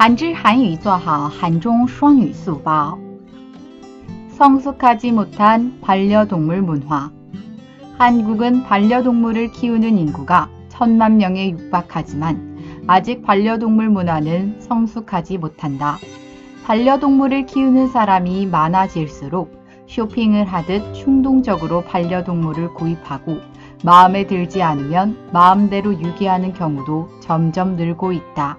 한질韩语做好한중双语速报 성숙하지 못한 반려동물 문화 한국은 반려동물을 키우는 인구가 천만 명에 육박하지만 아직 반려동물 문화는 성숙하지 못한다. 반려동물을 키우는 사람이 많아질수록 쇼핑을 하듯 충동적으로 반려동물을 구입하고 마음에 들지 않으면 마음대로 유기하는 경우도 점점 늘고 있다.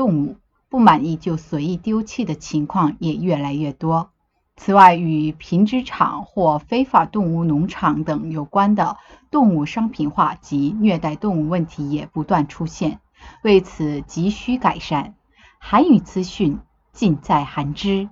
动物，不满意就随意丢弃的情况也越来越多。此外，与品质厂或非法动物农场等有关的动物商品化及虐待动物问题也不断出现，为此急需改善。韩语资讯尽在韩知。